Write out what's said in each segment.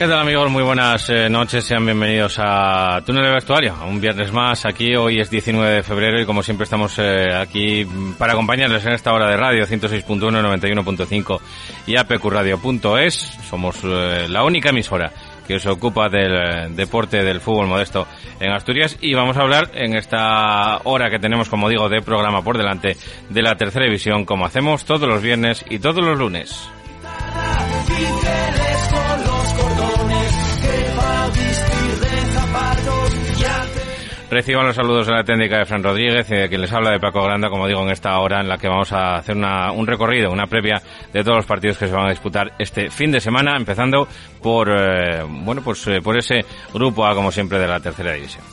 ¿Qué tal amigos? Muy buenas eh, noches, sean bienvenidos a Túnel de Vestuario, un viernes más aquí, hoy es 19 de febrero y como siempre estamos eh, aquí para acompañarles en esta hora de radio 106.1, 91.5 y apqradio.es, somos eh, la única emisora que se ocupa del deporte del fútbol modesto en Asturias y vamos a hablar en esta hora que tenemos, como digo, de programa por delante de la tercera división, como hacemos todos los viernes y todos los lunes. Reciban los saludos de la técnica de Fran Rodríguez y de quien les habla de Paco Granda, como digo, en esta hora en la que vamos a hacer un recorrido, una previa de todos los partidos que se van a disputar este fin de semana, empezando por, eh, bueno, pues eh, por ese grupo A, como siempre, de la tercera división.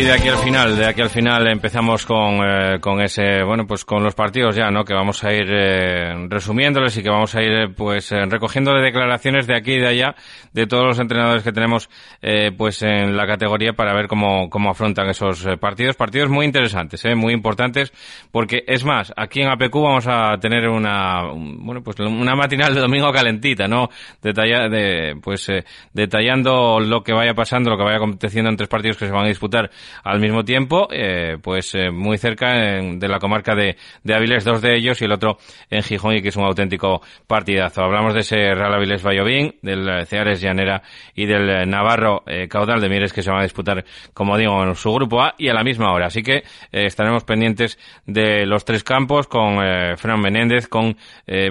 Y de aquí al final, de aquí al final empezamos con, eh, con ese, bueno, pues con los partidos ya, ¿no? Que vamos a ir eh, resumiéndoles y que vamos a ir, eh, pues, eh, recogiendo declaraciones de aquí y de allá de todos los entrenadores que tenemos, eh, pues, en la categoría para ver cómo, cómo afrontan esos eh, partidos. Partidos muy interesantes, eh, muy importantes, porque es más, aquí en APQ vamos a tener una, un- bueno, pues una matinal de domingo calentita, ¿no? Detalla, de, pues, eh, detallando lo que vaya pasando, lo que vaya aconteciendo en tres partidos que se van a disputar al mismo tiempo, eh, pues eh, muy cerca en- de la comarca de, de dos de ellos y el otro en Gijón y que es un auténtico partidazo. Hablamos de ese Real Avilés Vallovín, del eh, Ceares Llanera y del eh, Navarro eh, Caudal de Mieres que se van a disputar, como digo, en su grupo A y a la misma hora. Así que eh, estaremos pendientes de los tres campos con Fran Menéndez, con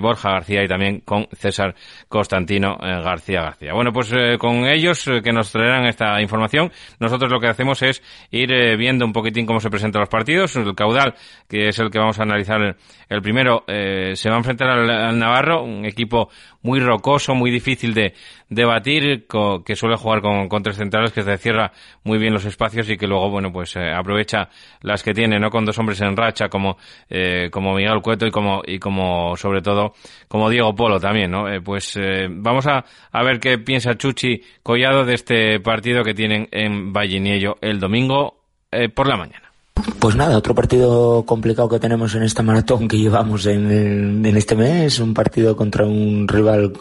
Borja García y también con César Constantino García García. Bueno, pues con ellos que nos traerán esta información, nosotros lo que hacemos es ir eh, viendo un poquitín cómo se presentan los partidos. El caudal, que es el que vamos a analizar el, primero, eh, se va a enfrentar al, Navarro, un equipo muy rocoso, muy difícil de, de batir, co- que suele jugar con, con tres centrales, que se cierra muy bien los espacios y que luego, bueno, pues eh, aprovecha las que tiene, ¿no? Con dos hombres en racha, como, como Miguel Cueto y como, y como, sobre todo, como Diego Polo también, ¿no? Pues vamos a, a ver qué piensa Chuchi Collado de este partido que tienen en Valliniello el domingo eh, por la mañana. Pues nada, otro partido complicado que tenemos en esta maratón que llevamos en, este mes, un partido contra un rival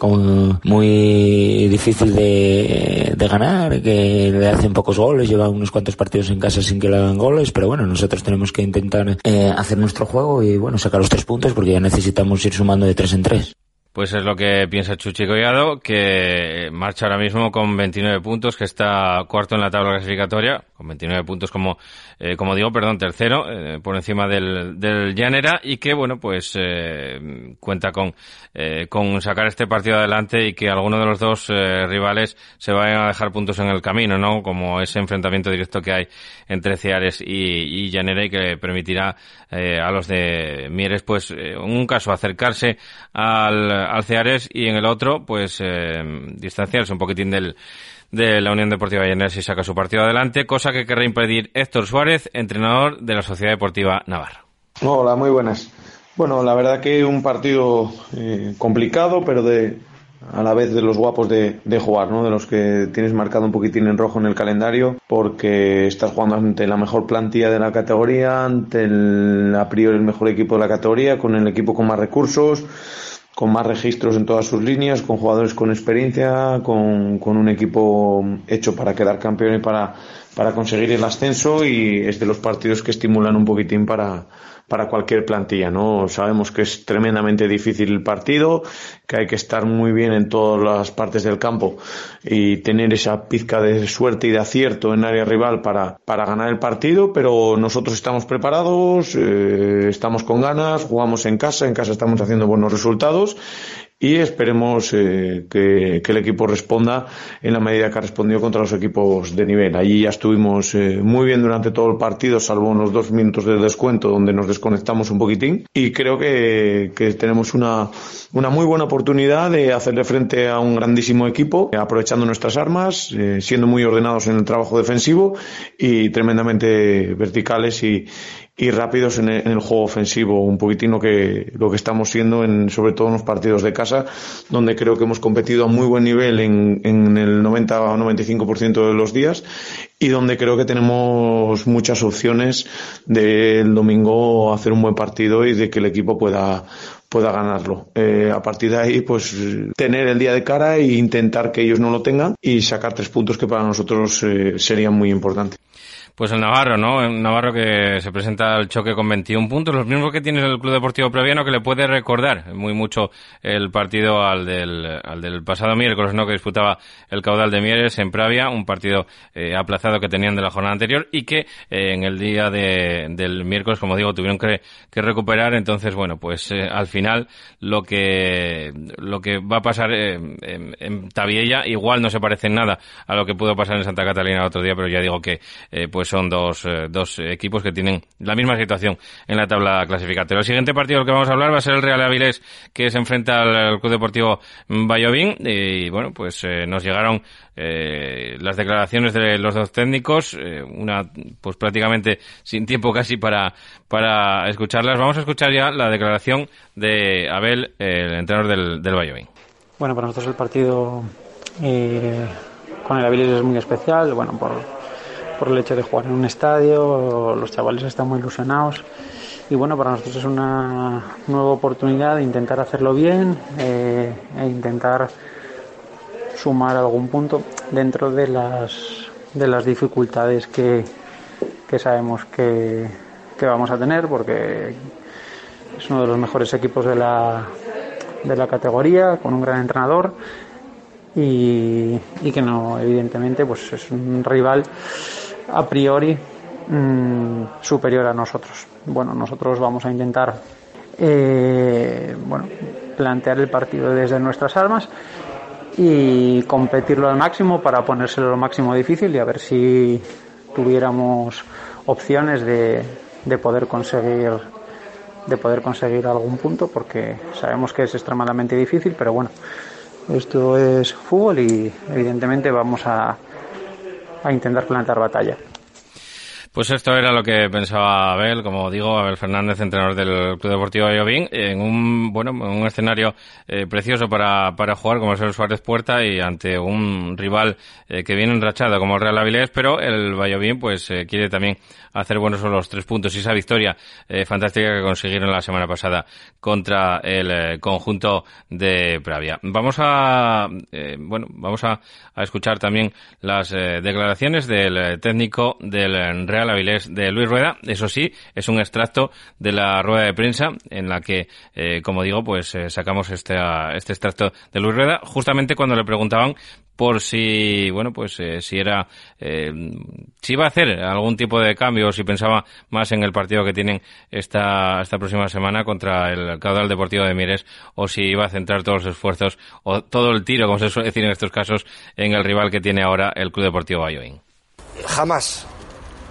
muy difícil de, de ganar, que le hacen pocos goles, lleva unos cuantos partidos en casa sin que le hagan goles, pero bueno, nosotros tenemos que intentar eh, hacer nuestro juego y bueno, sacar los tres puntos porque ya necesitamos ir sumando de tres en tres. Pues es lo que piensa Chuchi Collado, que marcha ahora mismo con 29 puntos, que está cuarto en la tabla clasificatoria, con 29 puntos como, eh, como digo, perdón, tercero, eh, por encima del, del Llanera, y que, bueno, pues eh, cuenta con, eh, con sacar este partido adelante y que alguno de los dos eh, rivales se vayan a dejar puntos en el camino, ¿no? Como ese enfrentamiento directo que hay entre Ceares y, y Llanera y que permitirá eh, a los de Mieres, pues, eh, en un caso acercarse al, al Ceares y en el otro, pues, eh, distanciarse un poquitín del, de la Unión Deportiva Llanera si saca su partido adelante, cosa que querrá impedir Héctor Suárez, entrenador de la Sociedad Deportiva Navarra. Hola, muy buenas. Bueno, la verdad que un partido eh, complicado, pero de, a la vez de los guapos de, de, jugar, ¿no? De los que tienes marcado un poquitín en rojo en el calendario, porque estás jugando ante la mejor plantilla de la categoría, ante el, a priori el mejor equipo de la categoría, con el equipo con más recursos, con más registros en todas sus líneas, con jugadores con experiencia, con, con un equipo hecho para quedar campeón y para, para conseguir el ascenso y es de los partidos que estimulan un poquitín para, para cualquier plantilla, ¿no? Sabemos que es tremendamente difícil el partido, que hay que estar muy bien en todas las partes del campo y tener esa pizca de suerte y de acierto en área rival para, para ganar el partido, pero nosotros estamos preparados, eh, estamos con ganas, jugamos en casa, en casa estamos haciendo buenos resultados y esperemos eh, que, el equipo responda en la medida que ha respondido contra los equipos de nivel. Allí ya estuvimos eh, muy bien durante todo el partido, salvo unos dos minutos de descuento donde nos desconectamos un poquitín y creo que, que tenemos una, una muy buena oportunidad de hacerle frente a un grandísimo equipo, aprovechando nuestras armas, eh, siendo muy ordenados en el trabajo defensivo y tremendamente verticales y, y rápidos en el, juego ofensivo, un poquitín lo que, lo que estamos siendo en, sobre todo en los partidos de casa, donde creo que hemos competido a muy buen nivel en, en el 90 o 95% de los días y donde creo que tenemos muchas opciones del domingo hacer un buen partido y de que el equipo pueda, pueda ganarlo. Eh, a partir de ahí, pues tener el día de cara e intentar que ellos no lo tengan y sacar tres puntos que para nosotros eh, serían muy importantes. Pues el Navarro, ¿no? El Navarro que se presenta al choque con 21 puntos, los mismos que tiene el Club Deportivo Previano, que le puede recordar muy mucho el partido al del, al del pasado miércoles, ¿no? Que disputaba el caudal de Mieres en Pravia, un partido eh, aplazado que tenían de la jornada anterior y que eh, en el día de, del miércoles, como digo, tuvieron que, que recuperar. Entonces, bueno, pues eh, al final lo que, lo que va a pasar en, en igual no se parece en nada a lo que pudo pasar en Santa Catalina el otro día, pero ya digo que, pues son dos, eh, dos equipos que tienen la misma situación en la tabla clasificatoria. El siguiente partido del que vamos a hablar va a ser el Real Avilés que se enfrenta al Club Deportivo Vallovín y bueno, pues eh, nos llegaron eh, las declaraciones de los dos técnicos, eh, una pues prácticamente sin tiempo casi para, para escucharlas. Vamos a escuchar ya la declaración de Abel, el entrenador del, del Vallovín. Bueno, para nosotros el partido eh, con el Avilés es muy especial, bueno, por por el hecho de jugar en un estadio, los chavales están muy ilusionados. Y bueno, para nosotros es una nueva oportunidad de intentar hacerlo bien eh, e intentar sumar algún punto dentro de las, de las dificultades que, que sabemos que, que vamos a tener porque es uno de los mejores equipos de la, de la categoría, con un gran entrenador. Y, y, que no, evidentemente, pues es un rival a priori mmm, superior a nosotros. Bueno, nosotros vamos a intentar eh, bueno, plantear el partido desde nuestras armas y competirlo al máximo para ponérselo lo máximo difícil y a ver si tuviéramos opciones de, de poder conseguir de poder conseguir algún punto porque sabemos que es extremadamente difícil pero bueno esto es fútbol y evidentemente vamos a a intentar plantar batalla. Pues esto era lo que pensaba Abel, como digo, Abel Fernández, entrenador del Club Deportivo Ayovín, en un, bueno, en un escenario eh, precioso para, para jugar como es el Suárez Puerta y ante un rival eh, que viene enrachado como el Real Avilés, pero el Vallovín pues eh, quiere también hacer buenos los tres puntos y esa victoria eh, fantástica que consiguieron la semana pasada contra el conjunto de Pravia. Vamos a, bueno, vamos a, a, escuchar también las declaraciones del técnico del Real Avilés de Luis Rueda. Eso sí, es un extracto de la rueda de prensa en la que, como digo, pues sacamos este, este extracto de Luis Rueda justamente cuando le preguntaban por si, bueno, pues eh, si era, eh, si iba a hacer algún tipo de cambio o si pensaba más en el partido que tienen esta, esta próxima semana contra el Caudal Deportivo de Mieres o si iba a centrar todos los esfuerzos o todo el tiro, como se suele decir en estos casos, en el rival que tiene ahora el Club Deportivo Bayoín. Jamás,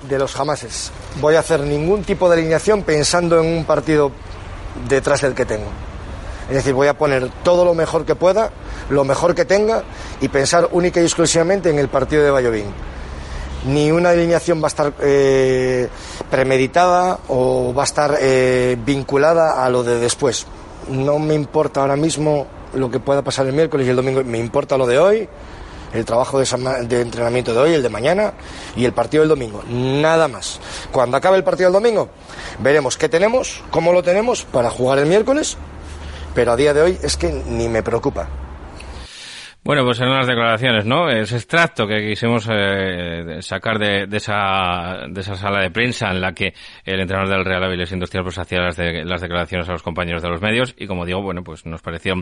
de los jamases, voy a hacer ningún tipo de alineación pensando en un partido detrás del que tengo. Es decir, voy a poner todo lo mejor que pueda, lo mejor que tenga y pensar única y exclusivamente en el partido de Vallovín. Ni una alineación va a estar eh, premeditada o va a estar eh, vinculada a lo de después. No me importa ahora mismo lo que pueda pasar el miércoles y el domingo, me importa lo de hoy, el trabajo de, entrenamiento de hoy, el de mañana y el partido del domingo. Nada más. Cuando acabe el partido del domingo, veremos qué tenemos, cómo lo tenemos para jugar el miércoles, pero a día de hoy es que ni me preocupa. Bueno, pues en unas declaraciones, ¿no? Ese extracto que quisimos eh, sacar de, esa, de esa sala de prensa en la que el entrenador del Real Avilés Industrial pues hacía las, las declaraciones a los compañeros de los medios y como digo, bueno, pues nos pareció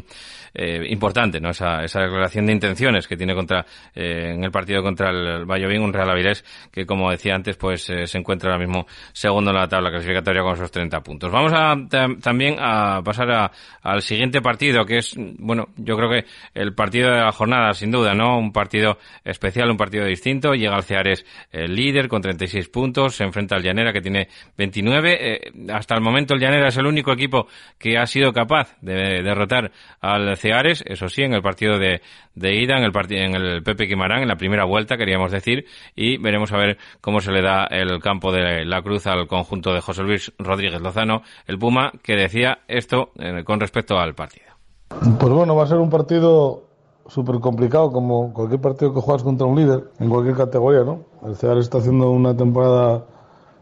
eh, importante, ¿no? Esa, esa declaración de intenciones que tiene contra, eh, en el partido contra el Valladolid, un Real Avilés que como decía antes, pues se encuentra ahora mismo segundo en la tabla clasificatoria con esos 30 puntos. Vamos a también a pasar al siguiente partido que es, bueno, yo creo que el partido de la jornada, sin duda, ¿no? Un partido especial, un partido distinto. Llega al Ceares el líder con 36 puntos, se enfrenta al Llanera que tiene 29. Eh, hasta el momento el Llanera es el único equipo que ha sido capaz de derrotar al Ceares, eso sí, en el partido de, ida, en el, en el Pepe Quimarán, en la primera vuelta, queríamos decir, y veremos a ver cómo se le da el campo de la cruz al conjunto de José Luis Rodríguez Lozano, el Puma, que decía esto eh, con respecto al partido. Pues bueno, va a ser un partido súper complicado, como cualquier partido que juegas contra un líder, en cualquier categoría, ¿no? El CEAR está haciendo una temporada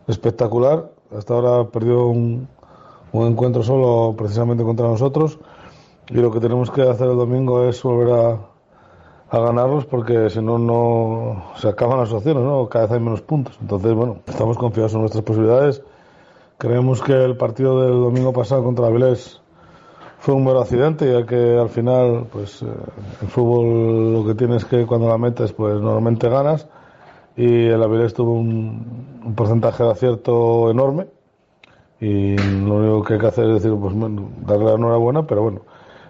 espectacular. Hasta ahora perdió un, un encuentro solo precisamente contra nosotros. Y lo que tenemos que hacer el domingo es volver a, a ganarlos porque si no, no se acaban las opciones, ¿no? Cada vez hay menos puntos. Entonces, bueno, estamos confiados en nuestras posibilidades. Creemos que el partido del domingo pasado contra Avilés fue un mero accidente, ya que al final, pues eh, en fútbol lo que tienes que cuando la metes, pues normalmente ganas. Y el Avilés tuvo un, porcentaje de acierto enorme. Y lo único que hay que hacer es decir, pues darle la enhorabuena, pero bueno,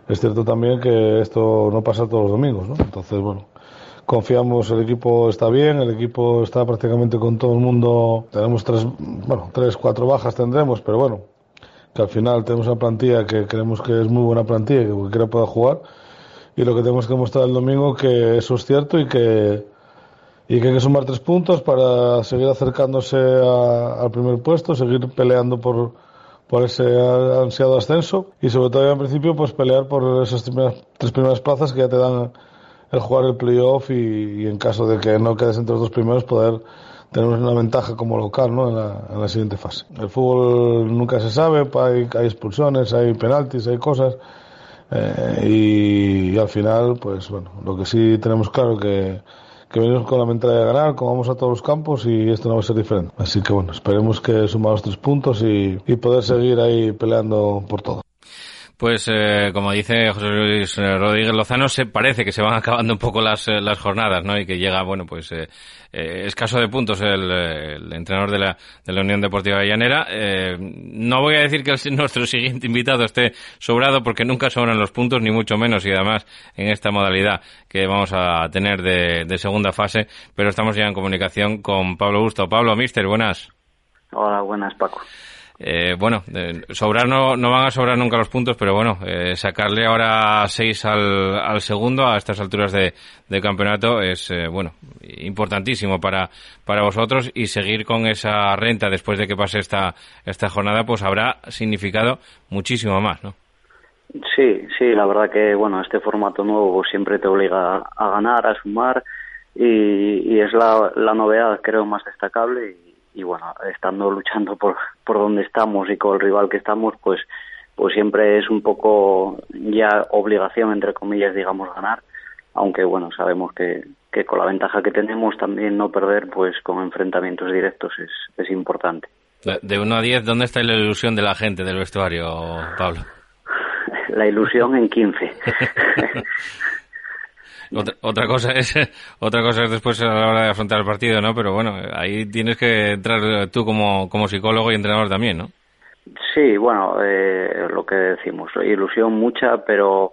es cierto también que esto no pasa todos los domingos, ¿no? Entonces, bueno, confiamos, el equipo está bien, el equipo está prácticamente con todo el mundo. Tenemos tres, bueno, tres, cuatro bajas tendremos, pero bueno, que al final tenemos una plantilla que creemos que es muy buena plantilla que cualquiera pueda jugar. Y lo que tenemos que mostrar el domingo que eso es cierto y que, y que hay que sumar tres puntos para seguir acercándose al primer puesto, seguir peleando por, por ese ansiado ascenso y sobre todo en principio pues pelear por esas tres primeras plazas que ya te dan el jugar el playoff y, y en caso de que no quedes entre los dos primeros poder tenemos una ventaja como local ¿no? en, la, en la siguiente fase. El fútbol nunca se sabe, hay, expulsiones, hay penaltis, hay cosas. Eh, y, al final, pues bueno, lo que sí tenemos claro que, que venimos con la mentalidad de ganar, como vamos a todos los campos y esto no va a ser diferente. Así que bueno, esperemos que sumamos tres puntos y, y poder seguir ahí peleando por todo. Pues eh, como dice José Luis eh, Rodríguez Lozano, se parece que se van acabando un poco las, eh, las jornadas, ¿no? Y que llega, bueno, pues eh, eh escaso de puntos el, entrenador de la, de la Unión Deportiva. Eh, no voy a decir que nuestro siguiente invitado esté sobrado porque nunca sobran los puntos, ni mucho menos, y además en esta modalidad que vamos a tener de, de segunda fase, pero estamos ya en comunicación con Pablo Gusto. Pablo, mister, buenas. Hola, buenas, Paco. Eh, bueno, sobrar no, no van a sobrar nunca los puntos, pero bueno, eh, sacarle ahora seis al, al segundo a estas alturas de, de campeonato es, eh, bueno, importantísimo para, para vosotros y seguir con esa renta después de que pase esta, esta jornada, pues habrá significado muchísimo más, ¿no? Sí, sí, la verdad que, bueno, este formato nuevo siempre te obliga a ganar, a sumar y, y es la, la novedad, creo, más destacable y bueno, estando luchando por, por donde estamos y con el rival que estamos, pues, pues siempre es un poco ya obligación, entre comillas, digamos, ganar, aunque bueno, sabemos que, que con la ventaja que tenemos también no perder, pues con enfrentamientos directos es, es importante. De 1 a 10, ¿dónde está la ilusión de la gente del vestuario, Pablo? La ilusión en 15. Otra, otra, cosa es otra cosa es después a la hora de afrontar el partido, ¿no? Pero bueno, ahí tienes que entrar tú como, como psicólogo y entrenador también, ¿no? Sí, bueno, eh, lo que decimos, ilusión mucha, pero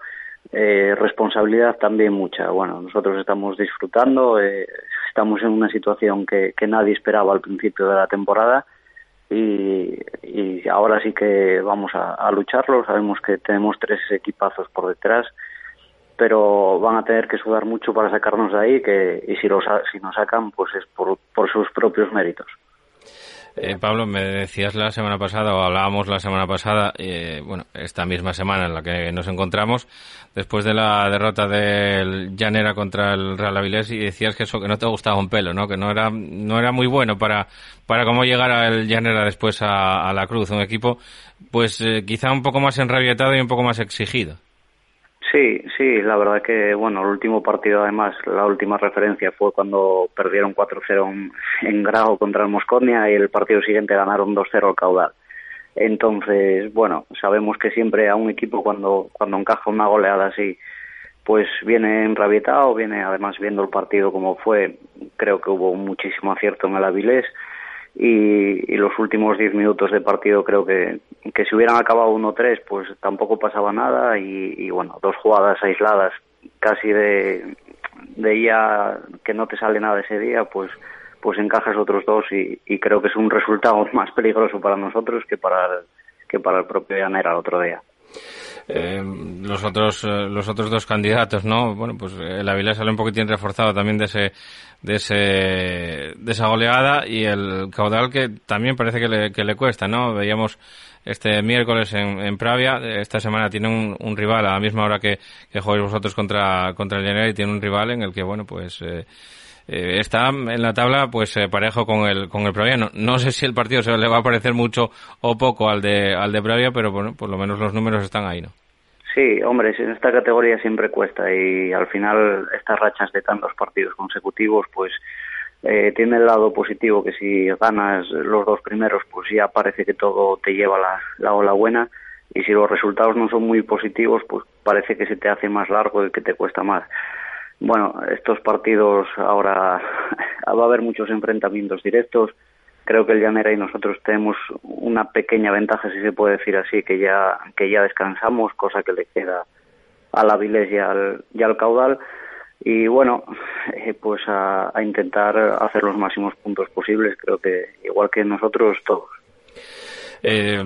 eh, responsabilidad también mucha. Bueno, nosotros estamos disfrutando, eh, estamos en una situación que, que nadie esperaba al principio de la temporada y, y ahora sí que vamos a lucharlo. Sabemos que tenemos tres equipazos por detrás pero van a tener que sudar mucho para sacarnos de ahí que, y si, los, si nos sacan pues es por, por sus propios méritos. Eh, Pablo, me decías la semana pasada, o hablábamos la semana pasada, eh, bueno, esta misma semana en la que nos encontramos, después de la derrota del Llanera contra el Real Avilés, y decías que eso que no te gustaba un pelo, ¿no? Que no era, no era muy bueno para, para cómo llegar al Llanera después a, la Cruz, un equipo, pues eh, quizá un poco más enrabietado y un poco más exigido. Sí, sí, la verdad que, bueno, el último partido, además, la última referencia fue cuando perdieron 4-0 en, Grau contra el Mosconia y el partido siguiente ganaron 2-0 al Caudal. Entonces, bueno, sabemos que siempre a un equipo cuando, cuando encaja una goleada así, pues viene enrabietado, viene además viendo el partido como fue, creo que hubo muchísimo acierto en el Avilés y, los últimos 10 minutos de partido creo que, que si hubieran acabado 1-3 pues tampoco pasaba nada y, bueno, dos jugadas aisladas casi de, de ya que no te sale nada ese día pues pues encajas otros dos y, y creo que es un resultado más peligroso para nosotros que para el, que para el propio Llanera el otro día. Eh, los otros eh, los otros dos candidatos, ¿no? Bueno, pues el Avilés sale un poquitín reforzado también de ese de ese de esa goleada y el caudal que también parece que le, que le cuesta, ¿no? Veíamos este miércoles en, en Pravia, esta semana tiene un, un, rival a la misma hora que, que jugáis vosotros contra contra el General y tiene un rival en el que bueno, pues eh, eh está en la tabla pues parejo con el con el Pravia. No, no, sé si el partido se le va a parecer mucho o poco al de al de Pravia, pero bueno, por lo menos los números están ahí, ¿no? Sí, hombre, en esta categoría siempre cuesta y al final estas rachas de tantos partidos consecutivos, pues eh, tiene el lado positivo que si ganas los dos primeros, pues ya parece que todo te lleva la, la ola buena y si los resultados no son muy positivos, pues parece que se te hace más largo y que te cuesta más. Bueno, estos partidos ahora va a haber muchos enfrentamientos directos creo que el Llanera y nosotros tenemos una pequeña ventaja, si se puede decir así, que ya, que ya descansamos, cosa que le queda a la Vilés y al, y al Caudal. Y bueno, eh, pues a, a, intentar hacer los máximos puntos posibles, creo que igual que nosotros todos. Eh,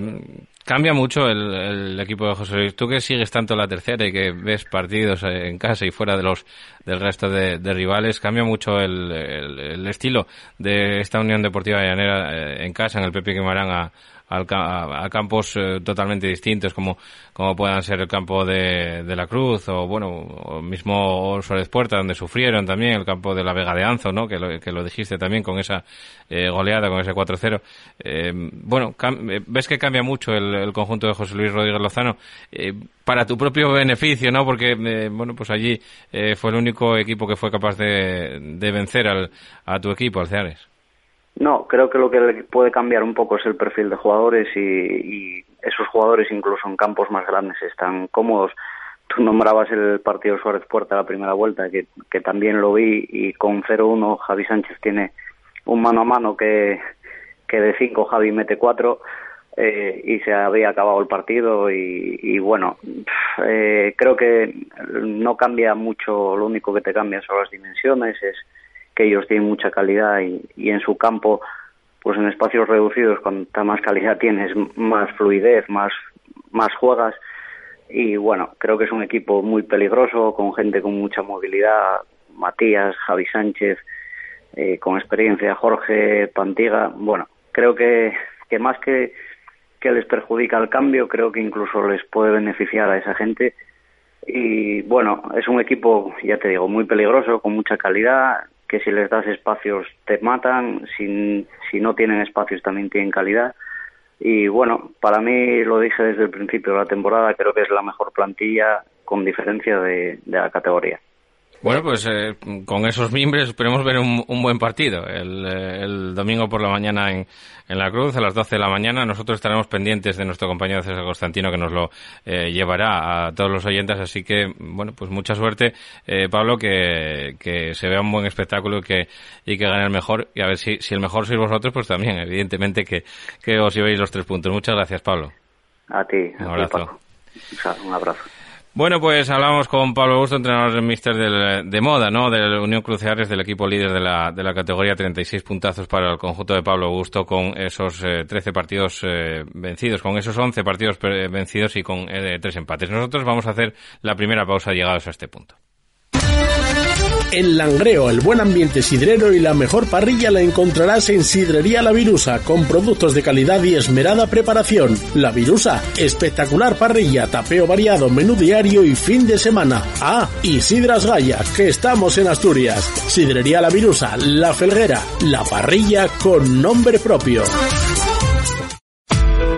Cambia mucho el, equipo de José Luis. Tú que sigues tanto la tercera y que ves partidos en casa y fuera de los del resto de, rivales, cambia mucho el, estilo de esta Unión Deportiva Llanera eh, en casa, en el Pepe Quimarán, a, a, campos eh, totalmente distintos como, como puedan ser el campo de, de la Cruz o bueno o mismo Suárez Puerta donde sufrieron también el campo de la Vega de Anzo ¿no? que, lo, que lo dijiste también con esa eh, goleada con ese 4-0 eh, bueno ves que cambia mucho el, conjunto de José Luis Rodríguez Lozano. Para tu propio beneficio no porque bueno pues allí fue el único equipo que fue capaz de, de vencer al, a tu equipo al Ceares no, creo que lo que puede cambiar un poco es el perfil de jugadores y, esos jugadores incluso en campos más grandes están cómodos. Tú nombrabas el partido Suárez Puerta la primera vuelta, que, que también lo vi, y con 0-1 Javi Sánchez tiene un mano a mano que, que de 5 Javi mete 4 eh, y se había acabado el partido y, y bueno, eh, creo que no cambia mucho, lo único que te cambia son las dimensiones, es que ellos tienen mucha calidad y, en su campo, pues en espacios reducidos, cuanta más calidad tienes, más fluidez, más, más juegas. Y bueno, creo que es un equipo muy peligroso, con gente con mucha movilidad, Matías, Javi Sánchez, eh, con experiencia, Jorge, Pantiga. Bueno, creo que, que más que, que les perjudica el cambio, creo que incluso les puede beneficiar a esa gente. Y bueno, es un equipo, ya te digo, muy peligroso, con mucha calidad, que si les das espacios te matan, si, si no tienen espacios también tienen calidad. Y bueno, para mí lo dije desde el principio de la temporada, creo que es la mejor plantilla con diferencia de, de la categoría. Bueno, pues eh, con esos miembros esperemos ver un, buen partido el, eh, el, domingo por la mañana en, en, la Cruz a las 12 de la mañana. Nosotros estaremos pendientes de nuestro compañero César Constantino que nos lo eh, llevará a todos los oyentes. Así que, bueno, pues mucha suerte, Pablo, que, que se vea un buen espectáculo y que, y que gane el mejor. Y a ver si, si el mejor sois vosotros, pues también, evidentemente, que, que os llevéis los tres puntos. Muchas gracias, Pablo. A ti. Un abrazo. un abrazo. Bueno, pues hablamos con Pablo Augusto, entrenador del Mister de moda, ¿no? De la Unión Cruceares, del equipo líder de la, de la categoría, 36 puntazos para el conjunto de Pablo Augusto con esos 13 eh, partidos eh, vencidos, con esos 11 partidos vencidos y con eh, tres empates. Nosotros vamos a hacer la primera pausa llegados a este punto. En Langreo, el buen ambiente sidrero y la mejor parrilla la encontrarás en Sidrería La Virusa, con productos de calidad y esmerada preparación. La Virusa, espectacular parrilla, tapeo variado, menú diario y fin de semana. Ah, y Sidras Gaya, que estamos en Asturias. Sidrería La Virusa, La Felguera, la parrilla con nombre propio.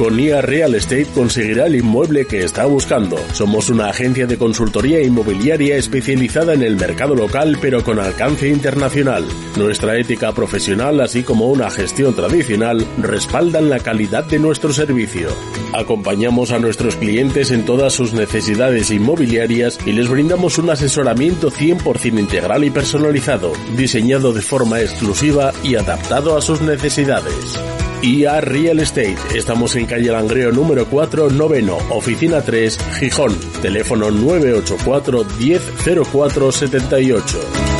Con IA Real Estate conseguirá el inmueble que está buscando. Somos una agencia de consultoría inmobiliaria especializada en el mercado local pero con alcance internacional. Nuestra ética profesional así como una gestión tradicional respaldan la calidad de nuestro servicio. Acompañamos a nuestros clientes en todas sus necesidades inmobiliarias y les brindamos un asesoramiento 100% integral y personalizado, diseñado de forma exclusiva y adaptado a sus necesidades. IA Real Estate. Estamos en calle Langreo número 4, noveno, oficina 3, Gijón. Teléfono 984 100478.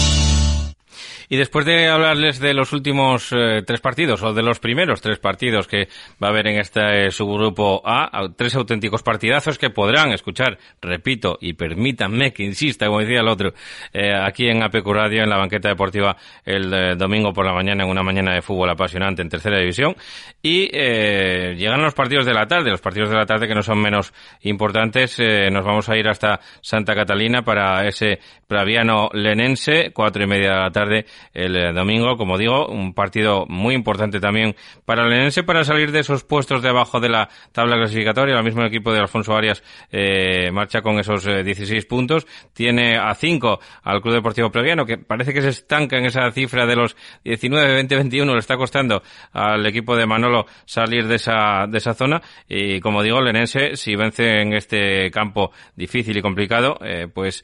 Y después de hablarles de los últimos eh, tres partidos, o de los primeros tres partidos que va a haber en este eh, subgrupo A, tres auténticos partidazos que podrán escuchar, repito, y permítanme que insista, como decía el otro, eh, aquí en APQ Radio, en la banqueta deportiva, el domingo por la mañana, en una mañana de fútbol apasionante en tercera división. Y llegan los partidos de la tarde, los partidos de la tarde que no son menos importantes. nos vamos a ir hasta Santa Catalina para ese Praviano Lenense, cuatro y media de la tarde el eh, domingo. Como digo, un partido muy importante también para el Enense para salir de esos puestos debajo de la tabla clasificatoria. Ahora mismo el equipo de Alfonso Arias eh, marcha con esos 16 eh, puntos. Tiene a 5 al Club Deportivo Previano, que parece que se estanca en esa cifra de los 19, 20, 21. Le está costando al equipo de Manolo salir de esa, de esa zona. Y como digo, el Enense, si vence en este campo difícil y complicado, pues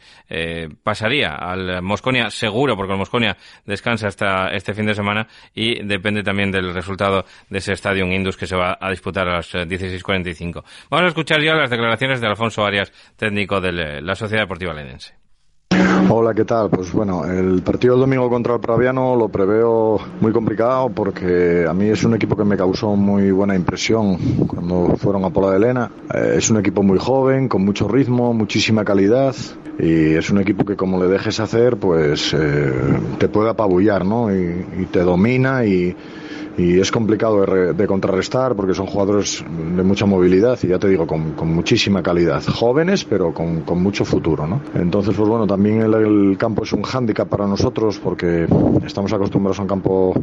pasaría al Mosconia seguro, porque el Mosconia descansa hasta este fin de semana y depende también del resultado de ese estadio Indus que se va a disputar a las 16.45. Eh, Vamos a escuchar ya las declaraciones de Alfonso Arias, técnico de la Sociedad Deportiva Lenense. Hola, ¿qué tal? Pues bueno, el partido del domingo contra el Praviano lo preveo muy complicado porque a mí es un equipo que me causó muy buena impresión cuando fueron a Pola de Elena. Eh, es un equipo muy joven, con mucho ritmo, muchísima calidad y es un equipo que como le dejes hacer, pues eh, te puede apabullar, ¿no? y te domina y y es complicado de, contrarrestar porque son jugadores de mucha movilidad y ya te digo, con, muchísima calidad. Jóvenes, pero con, mucho futuro, ¿no? Entonces, pues bueno, también el, campo es un hándicap para nosotros porque estamos acostumbrados a un campo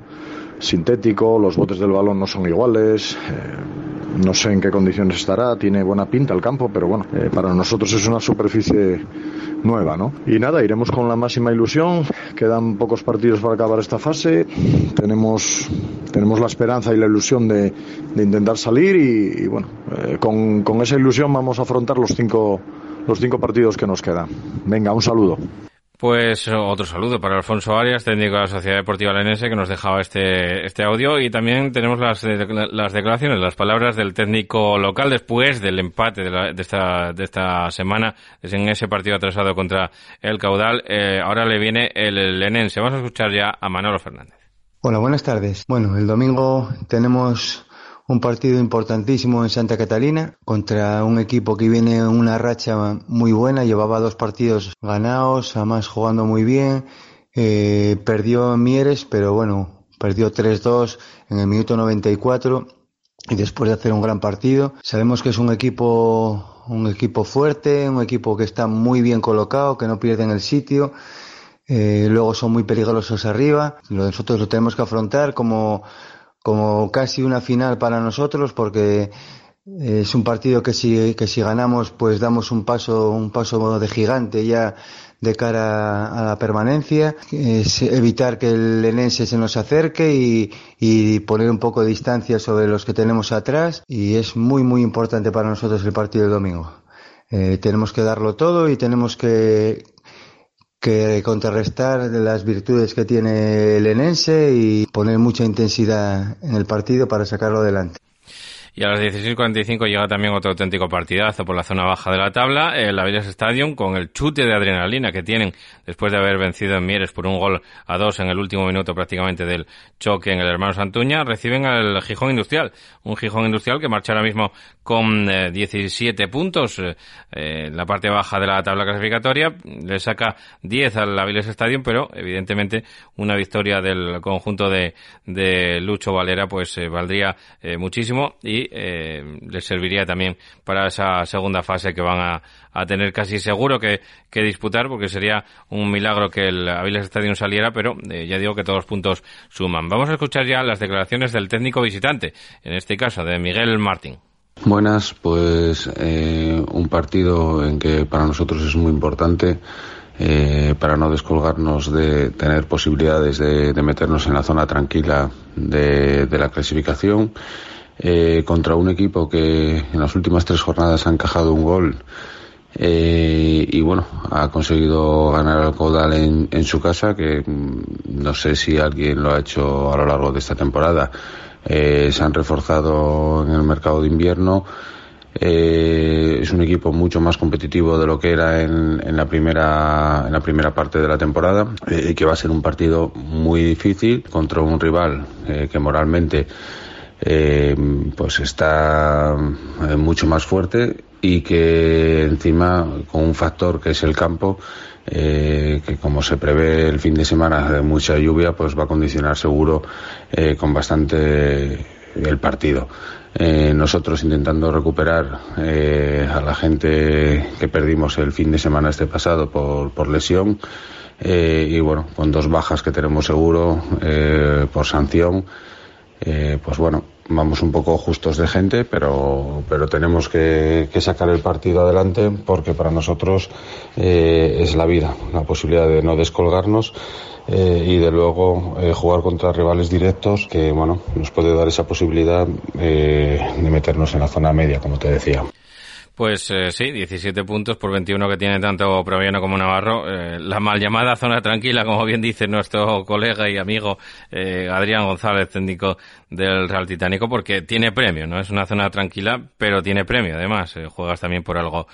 sintético, los botes del balón no son iguales. Eh, no sé en qué condiciones estará, tiene buena pinta el campo, pero bueno, eh, para nosotros es una superficie nueva, ¿no? Y nada, iremos con la máxima ilusión. Quedan pocos partidos para acabar esta fase. Tenemos, tenemos la esperanza y la ilusión de, intentar salir y, bueno, eh, con, con, esa ilusión vamos a afrontar los cinco, los cinco partidos que nos quedan. Venga, un saludo. Pues otro saludo para Alfonso Arias, técnico de la Sociedad Deportiva Lenense, que nos dejaba este, este audio. Y también tenemos las, las declaraciones, las palabras del técnico local después del empate de, de, esta, de esta semana en ese partido atrasado contra el Caudal. Eh, ahora le viene el Lenense. Vamos a escuchar ya a Manolo Fernández. Hola, buenas tardes. Bueno, el domingo tenemos un partido importantísimo en Santa Catalina contra un equipo que viene en una racha muy buena, llevaba dos partidos ganados, además jugando muy bien, eh, perdió Mieres, pero bueno, perdió 3-2 en el minuto 94 y después de hacer un gran partido. Sabemos que es un equipo, un equipo fuerte, un equipo que está muy bien colocado, que no pierden el sitio. Eh, luego son muy peligrosos arriba. Nosotros lo tenemos que afrontar como como casi una final para nosotros porque es un partido que si, que si ganamos pues damos un paso, un paso de gigante ya de cara a la permanencia, es evitar que el Enense se nos acerque y, y, poner un poco de distancia sobre los que tenemos atrás y es muy muy importante para nosotros el partido del domingo. Eh, tenemos que darlo todo y tenemos que, que contrarrestar las virtudes que tiene el Enense y poner mucha intensidad en el partido para sacarlo adelante. Y a las 16.45 llega también otro auténtico partidazo por la zona baja de la tabla, el Avilés Stadium, con el chute de adrenalina que tienen después de haber vencido en Mieres por un gol a dos en el último minuto prácticamente del choque en el Hermano Santuña, reciben al Gijón Industrial. Un Gijón Industrial que marcha ahora mismo con 17 eh, puntos eh, en la parte baja de la tabla clasificatoria. Le saca 10 al Avilés Stadium, pero evidentemente una victoria del conjunto de, de Lucho Valera pues eh, valdría muchísimo y eh, les serviría también para esa segunda fase que van a, tener casi seguro que, disputar, porque sería un milagro que el Aviles Stadium saliera, pero eh, ya digo que todos los puntos suman. Vamos a escuchar ya las declaraciones del técnico visitante, en este caso de Miguel Martín. Buenas, pues eh, un partido en que para nosotros es muy importante. para no descolgarnos de tener posibilidades de, meternos en la zona tranquila de, de la clasificación eh, contra un equipo que en las últimas tres jornadas ha encajado un gol eh, y bueno, ha conseguido ganar al Caudal en, su casa, que mm, no sé si alguien lo ha hecho a lo largo de esta temporada. Eh, se han reforzado en el mercado de invierno. es un equipo mucho más competitivo de lo que era en, en la primera en la primera parte de la temporada y que va a ser un partido muy difícil contra un rival que moralmente eh, pues está eh, mucho más fuerte y que encima con un factor que es el campo eh, que como se prevé el fin de semana de mucha lluvia pues va a condicionar seguro con bastante el partido. Nosotros intentando recuperar a la gente que perdimos el fin de semana este pasado por, por lesión y bueno con dos bajas que tenemos seguro por sanción eh, pues bueno, vamos un poco justos de gente, pero, pero tenemos que, sacar el partido adelante porque para nosotros eh, es la vida, la posibilidad de no descolgarnos eh, y de luego jugar contra rivales directos que bueno, nos puede dar esa posibilidad de meternos en la zona media, como te decía. Pues eh, sí, 17 puntos por 21 que tiene tanto Proviano como Navarro. Eh, la mal llamada zona tranquila, como bien dice nuestro colega y amigo eh, Adrián González, técnico del Real Titánico, porque tiene premio, ¿no? Es una zona tranquila, pero tiene premio, además. juegas también por algo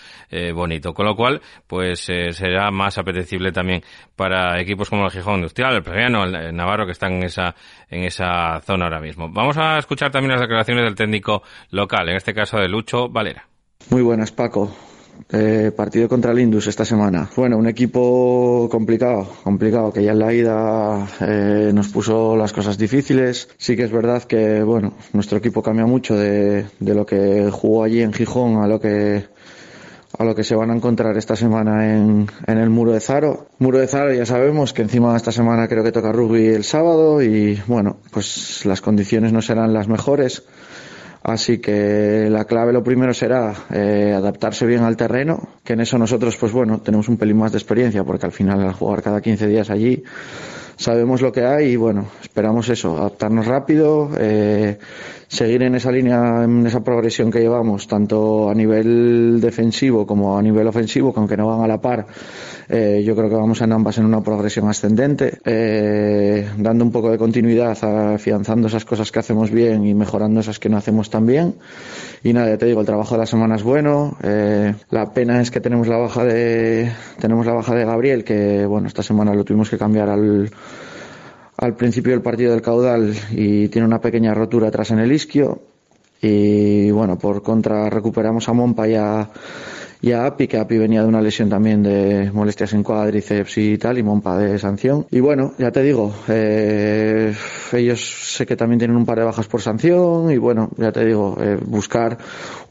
bonito. Con lo cual, pues será más apetecible también para equipos como el Gijón Industrial, el Proviano, el, Navarro, que están en esa, en esa zona ahora mismo. Vamos a escuchar también las declaraciones del técnico local, en este caso de Lucho Valera. Muy buenas, Paco. Eh, partido contra el Indus esta semana. Bueno, un equipo complicado, complicado, que ya en la ida eh, nos puso las cosas difíciles. Sí que es verdad que, bueno, nuestro equipo cambia mucho de, de lo que jugó allí en Gijón a lo que a lo que se van a encontrar esta semana en, en el Muro de Zaro. Muro de Zaro ya sabemos que encima esta semana creo que toca rugby el sábado y bueno, pues las condiciones no serán las mejores. Así que la clave lo primero será eh, adaptarse bien al terreno, que en eso nosotros pues bueno, tenemos un pelín más de experiencia porque al final al jugar cada 15 días allí sabemos lo que hay y bueno, esperamos eso, adaptarnos rápido, eh, seguir en esa línea, en esa progresión que llevamos, tanto a nivel defensivo como a nivel ofensivo, que aunque no van a la par, eh, yo creo que vamos en ambas en una progresión ascendente, eh, dando un poco de continuidad, afianzando esas cosas que hacemos bien y mejorando esas que no hacemos tan bien. Y nada, ya te digo, el trabajo de la semana es bueno. Eh, la pena es que tenemos la baja de tenemos la baja de Gabriel, que bueno, esta semana lo tuvimos que cambiar al al principio del partido del caudal y tiene una pequeña rotura atrás en el isquio. Y bueno, por contra recuperamos a Mompa y a, y a Api, que Api venía de una lesión también de molestias en cuádriceps y tal, y Mompa de sanción. Y bueno, ya te digo, eh, ellos sé que también tienen un par de bajas por sanción, y bueno, ya te digo, eh, buscar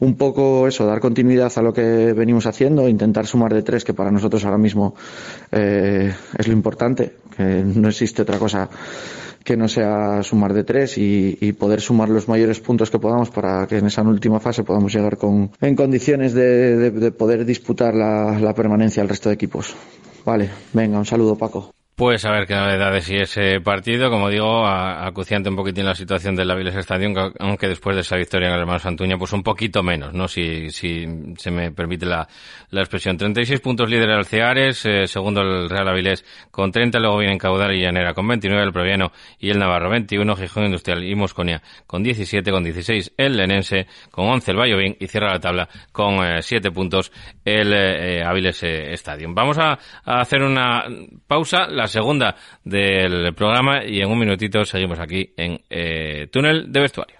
un poco eso, dar continuidad a lo que venimos haciendo, intentar sumar de tres, que para nosotros ahora mismo eh, es lo importante, que no existe otra cosa que no sea sumar de tres y, poder sumar los mayores puntos que podamos para que en esa última fase podamos llegar con, en condiciones de, de, de poder disputar la, la permanencia al resto de equipos. Vale, venga, un saludo Paco. Pues a ver qué novedades y ese partido, como digo, acuciante un poquitín la situación del Aviles Stadium, aunque después de esa victoria en el hermano Santuña, pues un poquito menos, ¿no? Si, se me permite la, expresión. 36 puntos líder el Ceares, eh, segundo el Real Avilés con 30, luego vienen Caudal y Llanera con 29, el Proviano y el Navarro 21, Gijón Industrial y Mosconia con 17, con 16 el Lenense, con 11 el Vallovín y cierra la tabla con eh, 7 puntos el eh, Avilés Stadium. Vamos a, a hacer una pausa, la segunda del programa y en un minutito seguimos aquí en eh, Túnel de Vestuario.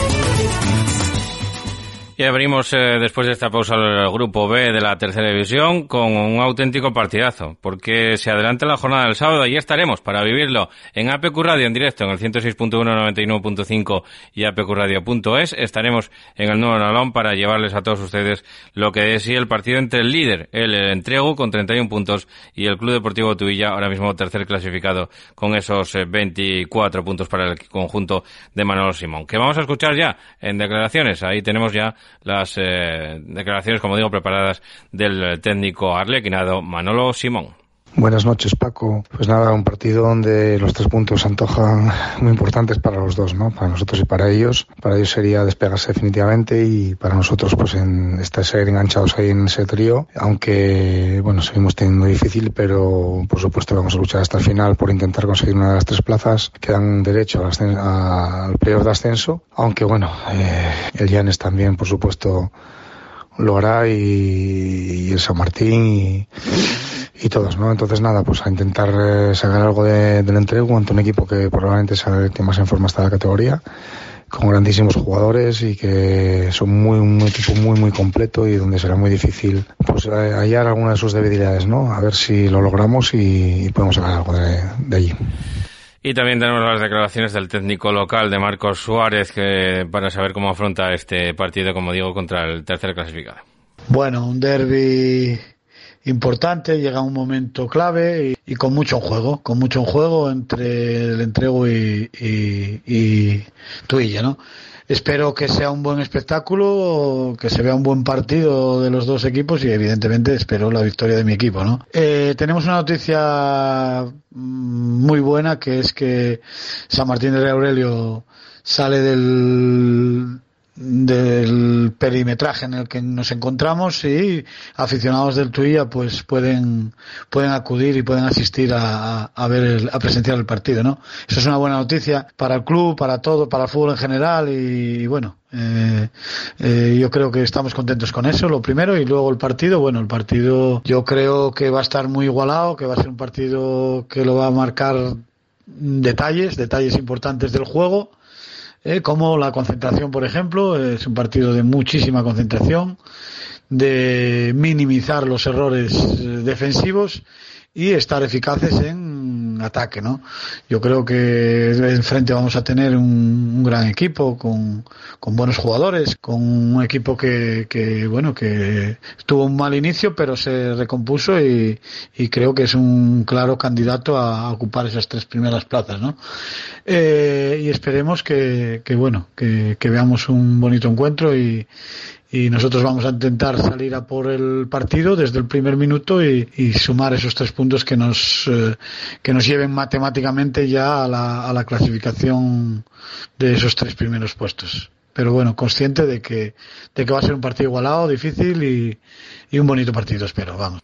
Y abrimos eh, después de esta pausa el grupo B de la tercera división con un auténtico partidazo, porque se adelanta la jornada del sábado y estaremos para vivirlo en APQ Radio en directo en el 106.1, 99.5 y apqradio.es. Estaremos en el nuevo Nalón para llevarles a todos ustedes lo que es el partido entre el líder, el, Entrego con 31 puntos y el Club Deportivo Tuilla ahora mismo tercer clasificado con esos 24 eh, puntos para el conjunto de Manolo Simón. Que vamos a escuchar ya en declaraciones. Ahí tenemos ya las eh, declaraciones, como digo, preparadas del técnico arlequinado Manolo Simón. Buenas noches, Paco. Pues nada, un partido donde los tres puntos se antojan muy importantes para los dos, ¿no? Para nosotros y para ellos. Para ellos sería despegarse definitivamente y para nosotros, pues, en estar enganchados ahí en ese trío. Aunque, bueno, seguimos teniendo difícil, pero por supuesto vamos a luchar hasta el final por intentar conseguir una de las tres plazas que dan derecho al, al playoff de ascenso. Aunque, bueno, eh, el Llanes también, por supuesto, lo hará y el San Martín y y todos, ¿no? Entonces nada, pues a intentar eh, sacar algo de, del entrego ante un equipo que probablemente sea el que más en forma está la categoría, con grandísimos jugadores y que son muy un equipo muy muy completo y donde será muy difícil pues hallar alguna de sus debilidades, ¿no? A ver si lo logramos y, podemos sacar algo de, de allí. Y también tenemos las declaraciones del técnico local de Marcos Suárez que, para saber cómo afronta este partido, como digo, contra el tercer clasificado. Bueno, un derby importante, llega un momento clave y, con mucho juego, con mucho juego entre el entrego y, y, y ¿no? Espero que sea un buen espectáculo, que se vea un buen partido de los dos equipos y evidentemente espero la victoria de mi equipo, ¿no? Eh, tenemos una noticia mm, muy buena que es que San Martín de Aurelio sale del del perimetraje en el que nos encontramos y aficionados del Tuilla pues pueden pueden acudir y pueden asistir a, a ver a presenciar el partido no eso es una buena noticia para el club para todo para el fútbol en general y, bueno eh, eh, yo creo que estamos contentos con eso lo primero y luego el partido. Bueno el partido yo creo que va a estar muy igualado que va a ser un partido que lo va a marcar detalles detalles importantes del juego ¿eh? como la concentración, por ejemplo, es un partido de muchísima concentración, de minimizar los errores eh, defensivos y estar eficaces en ataque, ¿no? Yo creo que enfrente vamos a tener un, gran equipo con, con, buenos jugadores, con un equipo que, que, bueno, que tuvo un mal inicio pero se recompuso y, y creo que es un claro candidato a, ocupar esas tres primeras plazas, ¿no? Eh, y esperemos que, que bueno, que, que veamos un bonito encuentro y, y nosotros vamos a intentar salir a por el partido desde el primer minuto y, sumar esos tres puntos que nos eh, que nos lleven matemáticamente ya a la, a la clasificación de esos tres primeros puestos. Pero bueno consciente de que de que va a ser un partido igualado difícil y, y un bonito partido espero vamos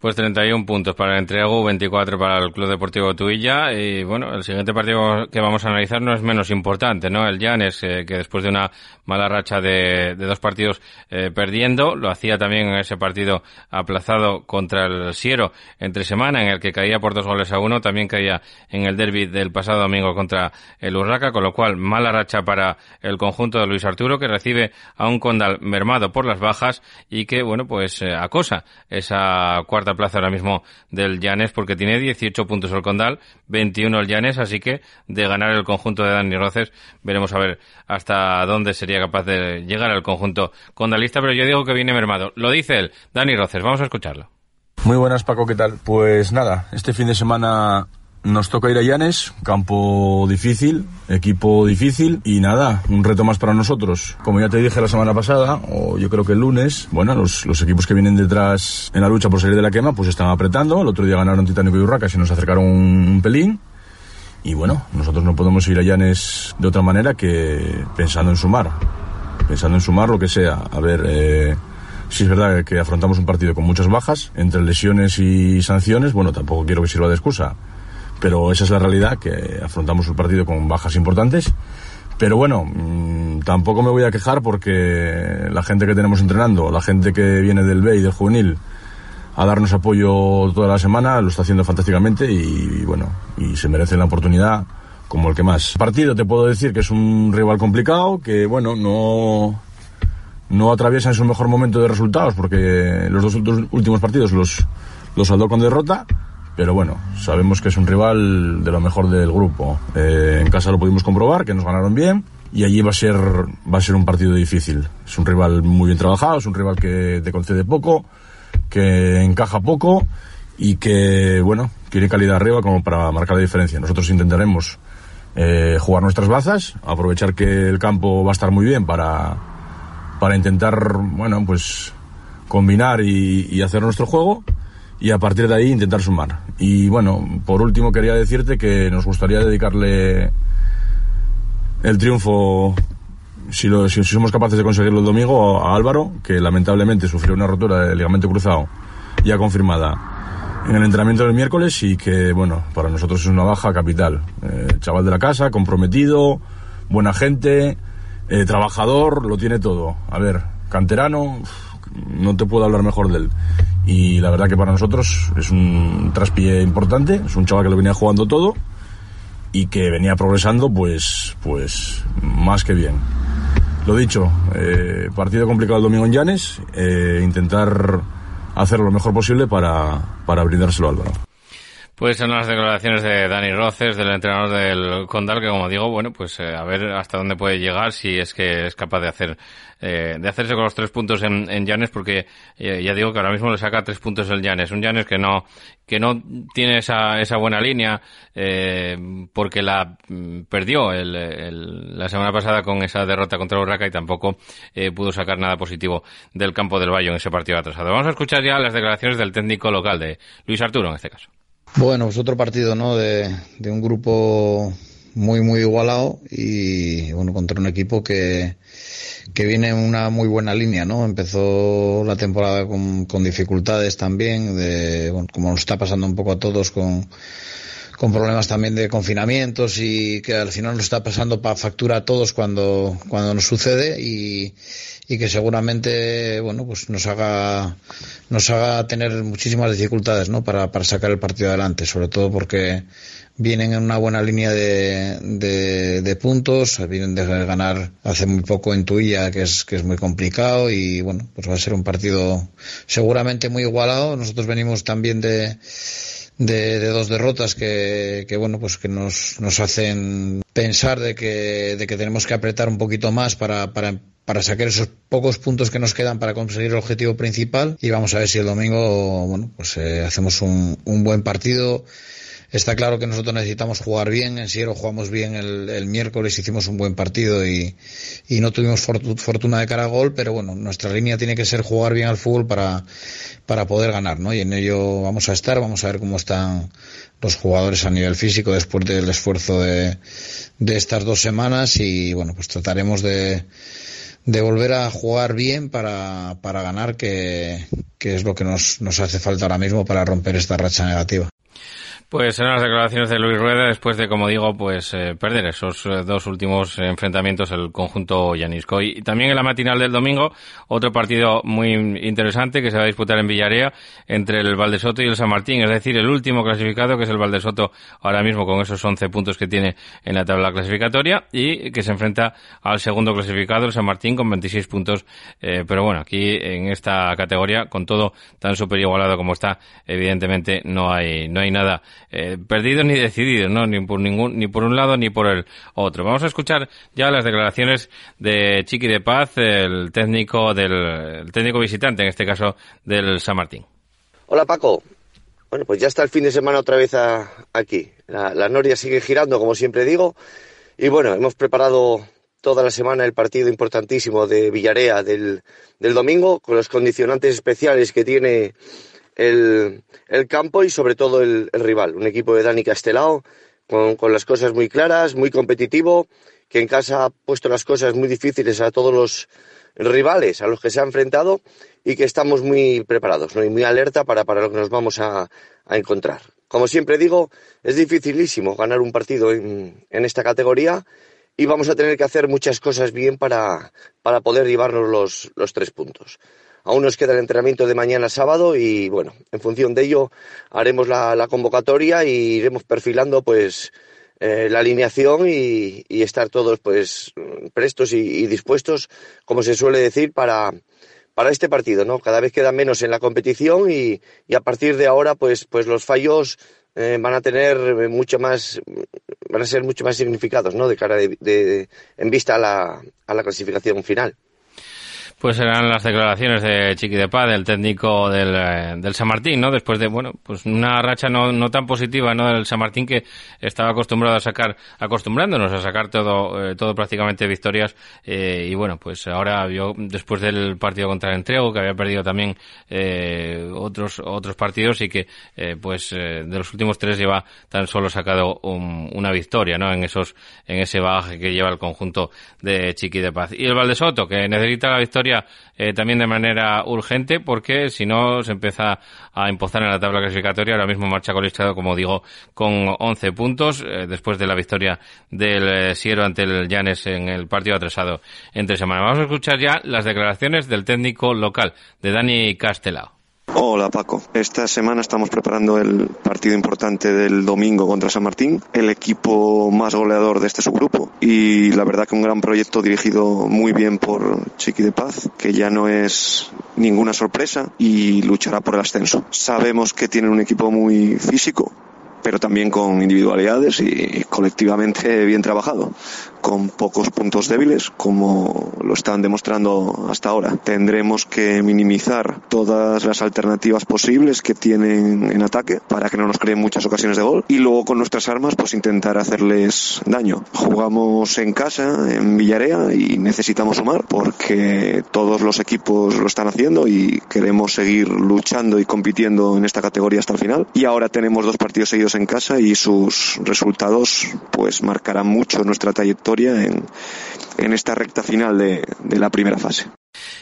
pues 31 puntos para el entrego, 24 para el Club Deportivo Tuilla. Y bueno, el siguiente partido que vamos a analizar no es menos importante, ¿no? El Llanes, eh, que después de una mala racha de, de dos partidos eh, perdiendo, lo hacía también en ese partido aplazado contra el Siero entre semana, en el que caía por dos goles a uno. También caía en el derby del pasado domingo contra el Urraca, con lo cual mala racha para el conjunto de Luis Arturo, que recibe a un Condal mermado por las bajas y que, bueno, pues eh, acosa esa cuarta plaza ahora mismo del Llanes porque tiene 18 puntos el Condal, 21 el Llanes, así que de ganar el conjunto de Dani Roces veremos a ver hasta dónde sería capaz de llegar el conjunto condalista, pero yo digo que viene mermado. Lo dice él, Dani Roces, vamos a escucharlo. Muy buenas Paco, ¿qué tal? Pues nada, este fin de semana nos toca ir a Llanes, campo difícil, equipo difícil y nada, un reto más para nosotros. Como ya te dije la semana pasada, o yo creo que el lunes, bueno, los, los equipos que vienen detrás en la lucha por salir de la quema, pues están apretando. El otro día ganaron Titánico y Urraca y nos acercaron un, pelín. Y bueno, nosotros no podemos ir a Llanes de otra manera que pensando en sumar. Pensando en sumar lo que sea. A ver, eh, si es verdad que afrontamos un partido con muchas bajas, entre lesiones y sanciones, bueno, tampoco quiero que sirva de excusa pero esa es la realidad, que afrontamos el partido con bajas importantes. Pero bueno, mm, tampoco me voy a quejar porque la gente que tenemos entrenando, la gente que viene del B y del juvenil a darnos apoyo toda la semana, lo está haciendo fantásticamente y, bueno, y se merece la oportunidad como el que más. Partido te puedo decir que es un rival complicado, que bueno, no no atraviesan su mejor momento de resultados porque los dos últimos partidos los, los saldó con derrota, pero bueno, sabemos que es un rival de lo mejor del grupo. Eh, en casa lo pudimos comprobar, que nos ganaron bien y allí va a ser va a ser un partido difícil. Es un rival muy bien trabajado, es un rival que te concede poco, que encaja poco y que bueno tiene calidad arriba como para marcar la diferencia. Nosotros intentaremos eh, jugar nuestras bazas, aprovechar que el campo va a estar muy bien para para intentar bueno pues combinar y, y hacer nuestro juego y a partir de ahí intentar sumar. Y bueno, por último quería decirte que nos gustaría dedicarle el triunfo, si, lo, si, somos capaces de conseguirlo el domingo, a, Álvaro, que lamentablemente sufrió una rotura de ligamento cruzado ya confirmada en el entrenamiento del miércoles y que, bueno, para nosotros es una baja capital. Eh, chaval de la casa, comprometido, buena gente, eh, trabajador, lo tiene todo. A ver, canterano, no te puedo hablar mejor de él. Y la verdad que para nosotros es un traspié importante, es un chaval que lo venía jugando todo y que venía progresando pues, pues más que bien. Lo dicho, eh, partido complicado el domingo en Llanes, eh, intentar hacer lo mejor posible para, para brindárselo a Álvaro. Pues son las declaraciones de Dani Roces, del entrenador del Condal, que como digo, bueno, pues eh, a ver hasta dónde puede llegar, si es que es capaz de hacer, eh, de hacerse con los tres puntos en, en Llanes, porque eh, ya digo que ahora mismo le saca tres puntos el Llanes. Un Llanes que no, que no tiene esa, esa buena línea, eh, porque la mm, perdió el, el, la semana pasada con esa derrota contra Urraca y tampoco eh, pudo sacar nada positivo del campo del Valle en ese partido atrasado. Vamos a escuchar ya las declaraciones del técnico local de Luis Arturo en este caso. Bueno, pues otro partido, ¿no? De, un grupo muy, muy igualado y, bueno, contra un equipo que, que viene en una muy buena línea, ¿no? Empezó la temporada con, con dificultades también, de, como nos está pasando un poco a todos con, con problemas también de confinamientos y que al final nos está pasando para factura a todos cuando, cuando nos sucede y, y que seguramente bueno pues nos haga nos haga tener muchísimas dificultades ¿no? para, para sacar el partido adelante sobre todo porque vienen en una buena línea de, de, puntos, vienen de ganar hace muy poco en Tuilla, que es, que es muy complicado, y bueno, pues va a ser un partido seguramente muy igualado. Nosotros venimos también de, de, de, dos derrotas que, que, bueno pues que nos, nos hacen pensar de que, de que tenemos que apretar un poquito más para, para para sacar esos pocos puntos que nos quedan para conseguir el objetivo principal. Y vamos a ver si el domingo bueno pues eh, hacemos un, un, buen partido. Está claro que nosotros necesitamos jugar bien. En Siero jugamos bien el, el miércoles hicimos un buen partido y, no tuvimos fortuna de cara a gol pero bueno nuestra línea tiene que ser jugar bien al fútbol para para poder ganar ¿no? y en ello vamos a estar. Vamos a ver cómo están los jugadores a nivel físico después del esfuerzo de, de estas dos semanas y bueno pues trataremos de de volver a jugar bien para, para ganar, que, que es lo que nos, nos hace falta ahora mismo para romper esta racha negativa. Pues eran las declaraciones de Luis Rueda después de, como digo, pues eh, perder esos eh, dos últimos enfrentamientos el conjunto Yanisco. Y también en la matinal del domingo, otro partido muy interesante que se va a disputar en Villarea entre el Valdesoto y el San Martín, es decir, el último clasificado que es el Valdesoto ahora mismo con esos 11 puntos que tiene en la tabla clasificatoria y que se enfrenta al segundo clasificado, el San Martín, con 26 puntos. Eh, pero bueno, aquí en esta categoría, con todo tan super igualado como está, evidentemente no hay, no hay nada eh, perdidos ni decididos, ¿no? Ni por ningún, ni por un lado ni por el otro. Vamos a escuchar ya las declaraciones de Chiqui de Paz, el técnico del el técnico visitante, en este caso del San Martín. Hola Paco. Bueno, pues ya está el fin de semana otra vez aquí. La, noria sigue girando, como siempre digo. Y bueno, hemos preparado toda la semana el partido importantísimo de Villarea del domingo, con los condicionantes especiales que tiene el, el campo y sobre todo el, el, rival. Un equipo de Dani Castelao con, con, las cosas muy claras, muy competitivo, que en casa ha puesto las cosas muy difíciles a todos los rivales a los que se ha enfrentado y que estamos muy preparados ¿no? y muy alerta para, para lo que nos vamos a, a, encontrar. Como siempre digo, es dificilísimo ganar un partido en, en esta categoría y vamos a tener que hacer muchas cosas bien para, para poder llevarnos los, los tres puntos. Aún nos queda el entrenamiento de mañana sábado y bueno, en función de ello haremos la, convocatoria y iremos perfilando pues eh, la alineación y, estar todos pues prestos y, dispuestos, como se suele decir, para, para este partido, ¿no? Cada vez queda menos en la competición y, a partir de ahora, pues, pues los fallos eh, van a tener mucho más, van a ser mucho más significados, ¿no? De cara de, en vista a la, a la clasificación final. Pues eran las declaraciones de Chiqui de Paz, del técnico del, eh, del, San Martín, ¿no? Después de, bueno, pues una racha no, no tan positiva, ¿no? Del San Martín que estaba acostumbrado a sacar, acostumbrándonos a sacar todo, eh, todo prácticamente victorias. Eh, y bueno, pues ahora vio, después del partido contra el Entrego, que había perdido también otros, otros partidos y que, pues, de los últimos tres lleva tan solo sacado una victoria, ¿no? En esos, en ese bagaje que lleva el conjunto de Chiqui de Paz. Y el Valdesoto, que necesita la victoria eh, también de manera urgente porque si no se empieza a impostar en la tabla clasificatoria. Ahora mismo marcha colistado, como digo, con 11 puntos eh, después de la victoria del eh, Siero ante el Llanes en el partido atrasado entre semana. Vamos a escuchar ya las declaraciones del técnico local, de Dani Castelao. Hola Paco, esta semana estamos preparando el partido importante del domingo contra San Martín, el equipo más goleador de este subgrupo y la verdad que un gran proyecto dirigido muy bien por Chiqui de Paz, que ya no es ninguna sorpresa y luchará por el ascenso. Sabemos que tienen un equipo muy físico, pero también con individualidades y colectivamente bien trabajado con pocos puntos débiles, como lo están demostrando hasta ahora. Tendremos que minimizar todas las alternativas posibles que tienen en ataque para que no nos creen muchas ocasiones de gol y luego con nuestras armas pues intentar hacerles daño. Jugamos en casa, en Villarea y necesitamos sumar porque todos los equipos lo están haciendo y queremos seguir luchando y compitiendo en esta categoría hasta el final. Y ahora tenemos dos partidos seguidos en casa y sus resultados pues marcarán mucho nuestra trayectoria en, en esta recta final de, de la primera fase.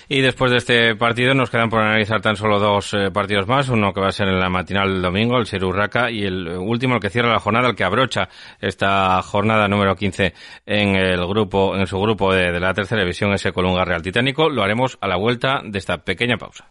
Y después de este partido nos quedan por analizar tan solo dos eh, partidos más, uno que va a ser en la matinal del domingo, el Serurraca, y el último, el que cierra la jornada, el que abrocha esta jornada número 15 en el grupo, en su grupo de, de la tercera división, ese Colunga Real Titánico. Lo haremos a la vuelta de esta pequeña pausa.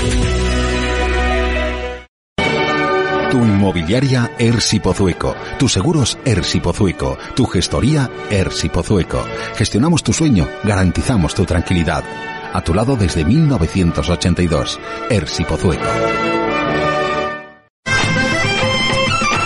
Tu inmobiliaria Ersi Pozueco. Tus seguros Ersi Pozueco. Tu gestoría Ersi Pozueco. Gestionamos tu sueño, garantizamos tu tranquilidad. A tu lado desde 1982. Ersi Pozueco.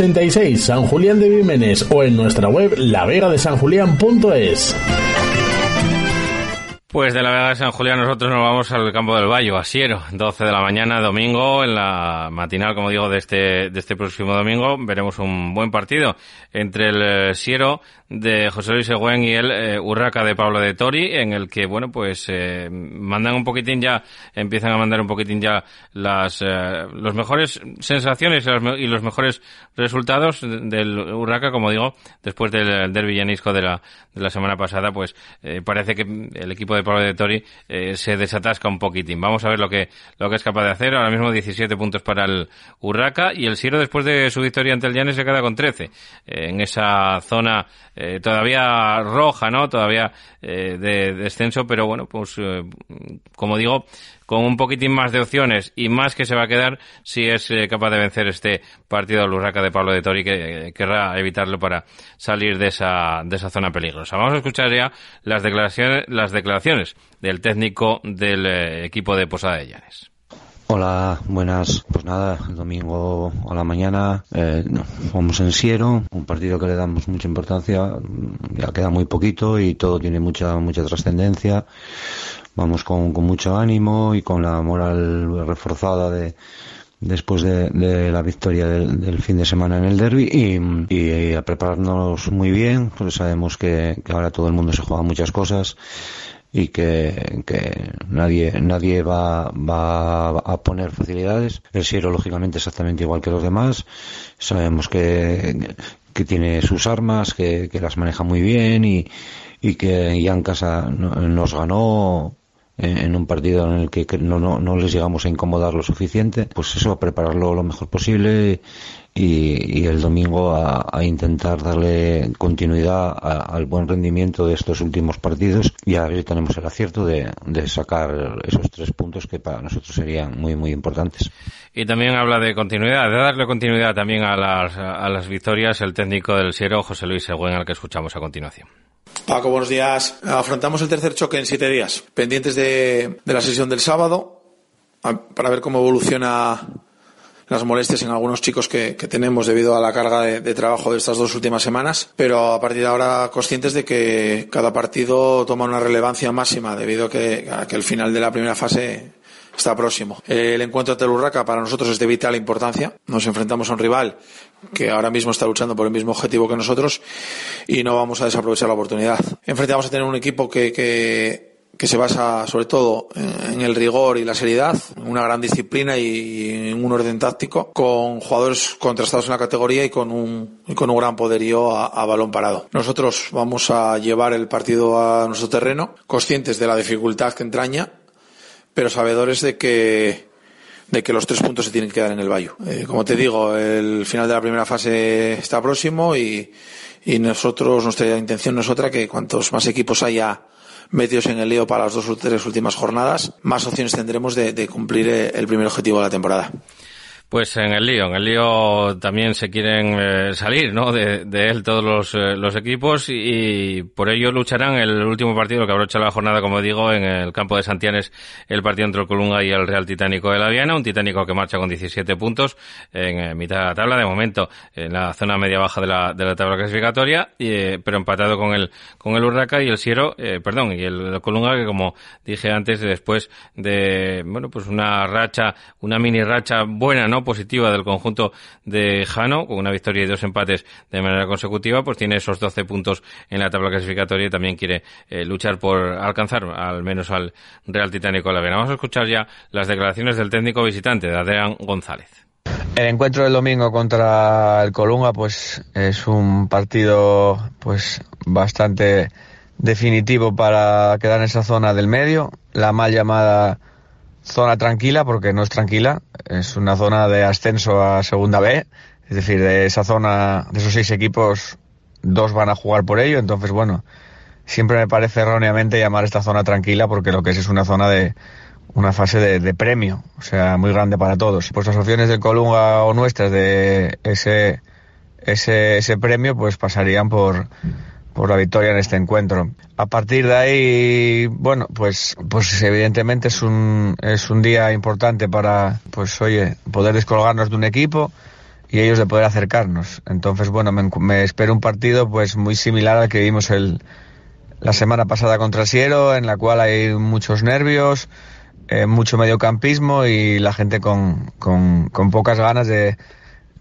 86 San Julián de Vímenes o en nuestra web lavegadesanjulián.es. Pues de la Vega de San Julián nosotros nos vamos al campo del Bayo, a Siero, 12 de la mañana, domingo, en la matinal, como digo, de este, de este próximo domingo, veremos un buen partido entre el eh, Siero de José Luis Egüen y el eh, Urraca de Pablo de Tori, en el que, bueno, pues eh, mandan un poquitín ya, empiezan a mandar un poquitín ya las, eh, los mejores sensaciones y los mejores resultados del Urraca, como digo, después del derbi llanisco de la, de la semana pasada, pues eh, parece que el equipo de Pablo de Tori eh, se desatasca un poquitín. Vamos a ver lo que, lo que es capaz de hacer. Ahora mismo 17 puntos para el Urraca y el Siero después de su victoria ante el Llanes se queda con 13 en esa zona eh, todavía roja, ¿no? Todavía eh, de descenso, pero bueno, pues eh, como digo, con un poquitín más de opciones y más que se va a quedar si es eh, capaz de vencer este partido al Urraca de Pablo de Tori que eh, querrá evitarlo para salir de esa, de esa zona peligrosa. Vamos a escuchar ya las declaraciones, las declaraciones del técnico del eh, equipo de Posada de Llanes. Hola, buenas. Pues nada, el domingo a la mañana eh, vamos en Siero, un partido que le damos mucha importancia, ya queda muy poquito y todo tiene mucha mucha trascendencia. Vamos con, con mucho ánimo y con la moral reforzada de después de, de la victoria del, fin de semana en el derby y, y, a prepararnos muy bien, porque sabemos que, que ahora todo el mundo se juega muchas cosas y que, nadie nadie va, va a poner facilidades. El Siero, lógicamente, exactamente igual que los demás. Sabemos que, que tiene sus armas, que, las maneja muy bien y, y que ya en casa nos ganó en un partido en el que no, no, no les llegamos a incomodar lo suficiente, pues eso, a prepararlo lo mejor posible y, y el domingo a, a, intentar darle continuidad a, al buen rendimiento de estos últimos partidos y a ver si tenemos el acierto de, de, sacar esos tres puntos que para nosotros serían muy, muy importantes. Y también habla de continuidad, de darle continuidad también a las, a las victorias el técnico del Siero, José Luis Següen, al que escuchamos a continuación. Paco, buenos días. Afrontamos el tercer choque en siete días, pendientes de, de la sesión del sábado, para ver cómo evoluciona las molestias en algunos chicos que, tenemos debido a la carga de, de, trabajo de estas dos últimas semanas, pero a partir de ahora conscientes de que cada partido toma una relevancia máxima debido a que, a que el final de la primera fase está próximo. El encuentro ante el Urraca para nosotros es de vital importancia. Nos enfrentamos a un rival que ahora mismo está luchando por el mismo objetivo que nosotros y no vamos a desaprovechar la oportunidad. Enfrente vamos a tener un equipo que, que que se basa sobre todo en el rigor y la seriedad, una gran disciplina y un orden táctico, con jugadores contrastados en la categoría y con un, y con un gran poderío a, a, balón parado. Nosotros vamos a llevar el partido a nuestro terreno, conscientes de la dificultad que entraña, pero sabedores de que de que los tres puntos se tienen que dar en el Bayo. Eh, como te digo, el final de la primera fase está próximo y, nosotros, nuestra intención no es otra que cuantos más equipos haya metidos en el lío para las dos o tres últimas jornadas, más opciones tendremos de, de cumplir el primer objetivo de la temporada. Pues en el lío, en el lío también se quieren eh, salir, ¿no? De, él todos los, eh, los equipos y, por ello lucharán el último partido que abrocha la jornada, como digo, en el campo de Santianes, el partido entre el Colunga y el Real Titánico de la Viana, un Titánico que marcha con 17 puntos en eh, mitad de la tabla, de momento en la zona media-baja de la, de la tabla clasificatoria, y, pero empatado con el, con el Urraca y el Siero, perdón, y el, el Colunga que como dije antes, después de, bueno, pues una racha, una mini racha buena, ¿no? Positiva del conjunto de Jano, con una victoria y dos empates de manera consecutiva, pues tiene esos 12 puntos en la tabla clasificatoria y también quiere eh, luchar por alcanzar al menos al Real Titánico de la Vena. Vamos a escuchar ya las declaraciones del técnico visitante, de Adrián González. El encuentro del domingo contra el Colunga, pues es un partido, pues bastante definitivo para quedar en esa zona del medio, la mal llamada zona tranquila, porque no es tranquila, es una zona de ascenso a segunda B, es decir, de esa zona, de esos seis equipos, dos van a jugar por ello, entonces bueno, siempre me parece erróneamente llamar esta zona tranquila porque lo que es es una zona de una fase de, de premio, o sea, muy grande para todos. Pues las opciones del Colunga o nuestras de ese, ese, ese premio pues pasarían por por la victoria en este encuentro. A partir de ahí, bueno, pues, pues evidentemente es un, es un día importante para, pues oye, poder descolgarnos de un equipo y ellos de poder acercarnos. Entonces, bueno, me, me espero un partido pues muy similar al que vimos el, la semana pasada contra Siero, en la cual hay muchos nervios, eh, mucho mediocampismo y la gente con, con, con pocas ganas de,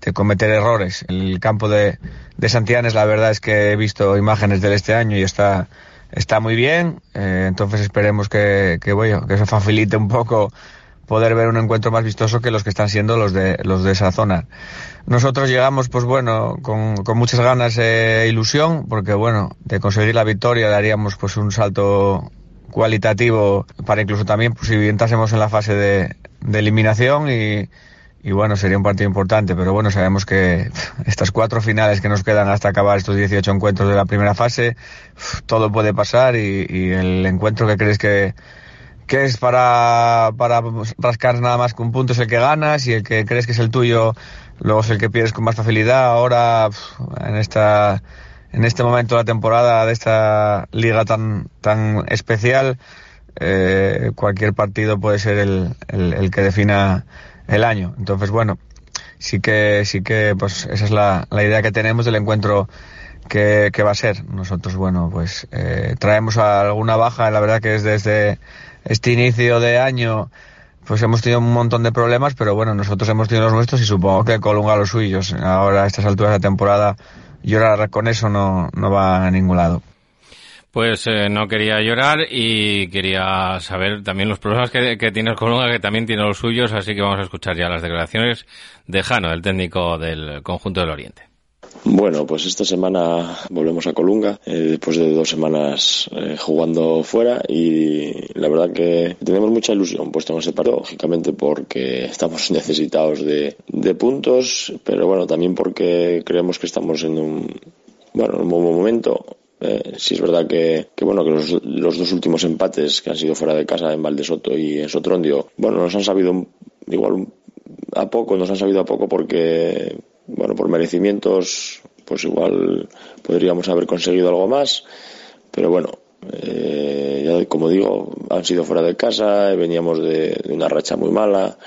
de, cometer errores. El campo de, de Santianes, la verdad es que he visto imágenes de este año y está, está muy bien, eh, entonces esperemos que, que, bueno, que eso facilite un poco poder ver un encuentro más vistoso que los que están siendo los de los de esa zona. Nosotros llegamos, pues bueno, con, con muchas ganas e ilusión, porque bueno, de conseguir la victoria daríamos pues un salto cualitativo para incluso también pues, si entrásemos en la fase de, de eliminación y, y bueno, sería un partido importante, pero bueno, sabemos que estas cuatro finales que nos quedan hasta acabar estos 18 encuentros de la primera fase, todo puede pasar y, y el encuentro que crees que, que es para, para rascar nada más que un punto es el que ganas y el que crees que es el tuyo luego es el que pierdes con más facilidad. Ahora, en esta, en este momento de la temporada de esta liga tan, tan especial, eh, cualquier partido puede ser el, el, el, que defina el año. Entonces, bueno, sí que, sí que, pues esa es la, la idea que tenemos del encuentro que, que va a ser. Nosotros, bueno, pues eh, traemos alguna baja, la verdad que es desde este inicio de año pues hemos tenido un montón de problemas, pero bueno, nosotros hemos tenido los nuestros y supongo que Colunga los suyos. Ahora a estas alturas de temporada llorar con eso no, no va a ningún lado. Pues eh, no quería llorar y quería saber también los problemas que, que tiene Colunga, que también tiene los suyos, así que vamos a escuchar ya las declaraciones de Jano, el técnico del conjunto del Oriente. Bueno, pues esta semana volvemos a Colunga, eh, después de dos semanas eh, jugando fuera y la verdad que tenemos mucha ilusión puesto en ese partido, lógicamente porque estamos necesitados de, de puntos, pero bueno, también porque creemos que estamos en un, bueno, en un buen momento. Eh, sí es verdad que, bueno que los, los, dos últimos empates que han sido fuera de casa en Valdesoto y en Sotrondio, bueno, nos han sabido igual a poco, nos han sabido a poco porque bueno, por merecimientos, pues igual podríamos haber conseguido algo más, pero bueno, eh, ya como digo, han sido fuera de casa, veníamos de, de, una racha muy mala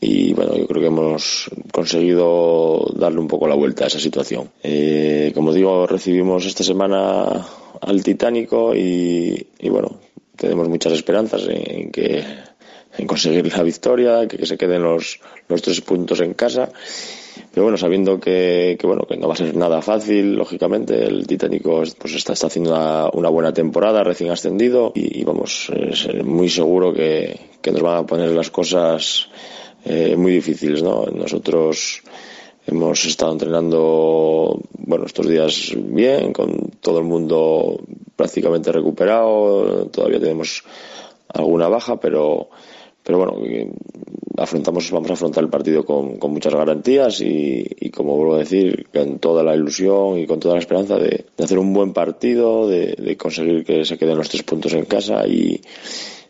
y bueno, yo creo que hemos conseguido darle un poco la vuelta a esa situación. Eh, como digo, recibimos esta semana al Titánico y, y bueno, tenemos muchas esperanzas en, que en conseguir la victoria, que, que se queden los, los tres puntos en casa pero bueno, sabiendo que, que, bueno que no va a ser nada fácil, lógicamente, el Titánico pues está, está haciendo una, una, buena temporada, recién ascendido, y, vamos, es muy seguro que, que, nos van a poner las cosas eh, muy difíciles, ¿no? Nosotros hemos estado entrenando, bueno, estos días bien, con todo el mundo prácticamente recuperado, todavía tenemos alguna baja, pero pero bueno, afrontamos, vamos a afrontar el partido con, con muchas garantías y, y, como vuelvo a decir, con toda la ilusión y con toda la esperanza de, de hacer un buen partido, de, de, conseguir que se queden los tres puntos en casa y,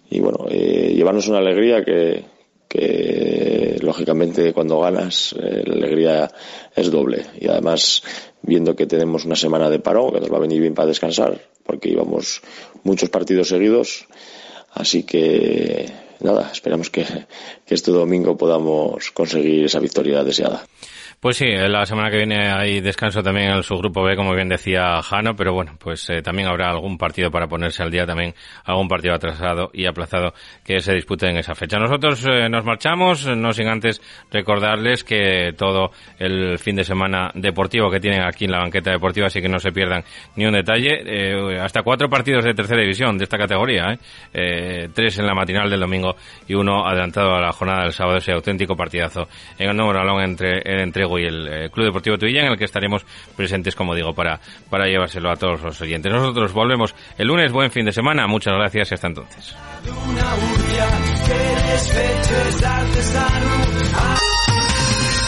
y bueno, eh, llevarnos una alegría que, que lógicamente cuando ganas eh, la alegría es doble y además viendo que tenemos una semana de paro que nos va a venir bien para descansar porque íbamos muchos partidos seguidos así que nada, esperamos que, que este domingo podamos conseguir esa victoria deseada. Pues sí, la semana que viene hay descanso también en su grupo B, como bien decía Jano, pero bueno, pues eh, también habrá algún partido para ponerse al día, también algún partido atrasado y aplazado que se dispute en esa fecha. Nosotros eh, nos marchamos, no sin antes recordarles que todo el fin de semana deportivo que tienen aquí en la banqueta deportiva, así que no se pierdan ni un detalle, eh, hasta cuatro partidos de tercera división de esta categoría, ¿eh? tres en la matinal del domingo y uno adelantado a la jornada del sábado, ese auténtico partidazo en el número alón entre, y el eh, Club Deportivo Tuilla, en el que estaremos presentes, como digo, para, para llevárselo a todos los oyentes. Nosotros volvemos el lunes, buen fin de semana, muchas gracias y hasta entonces.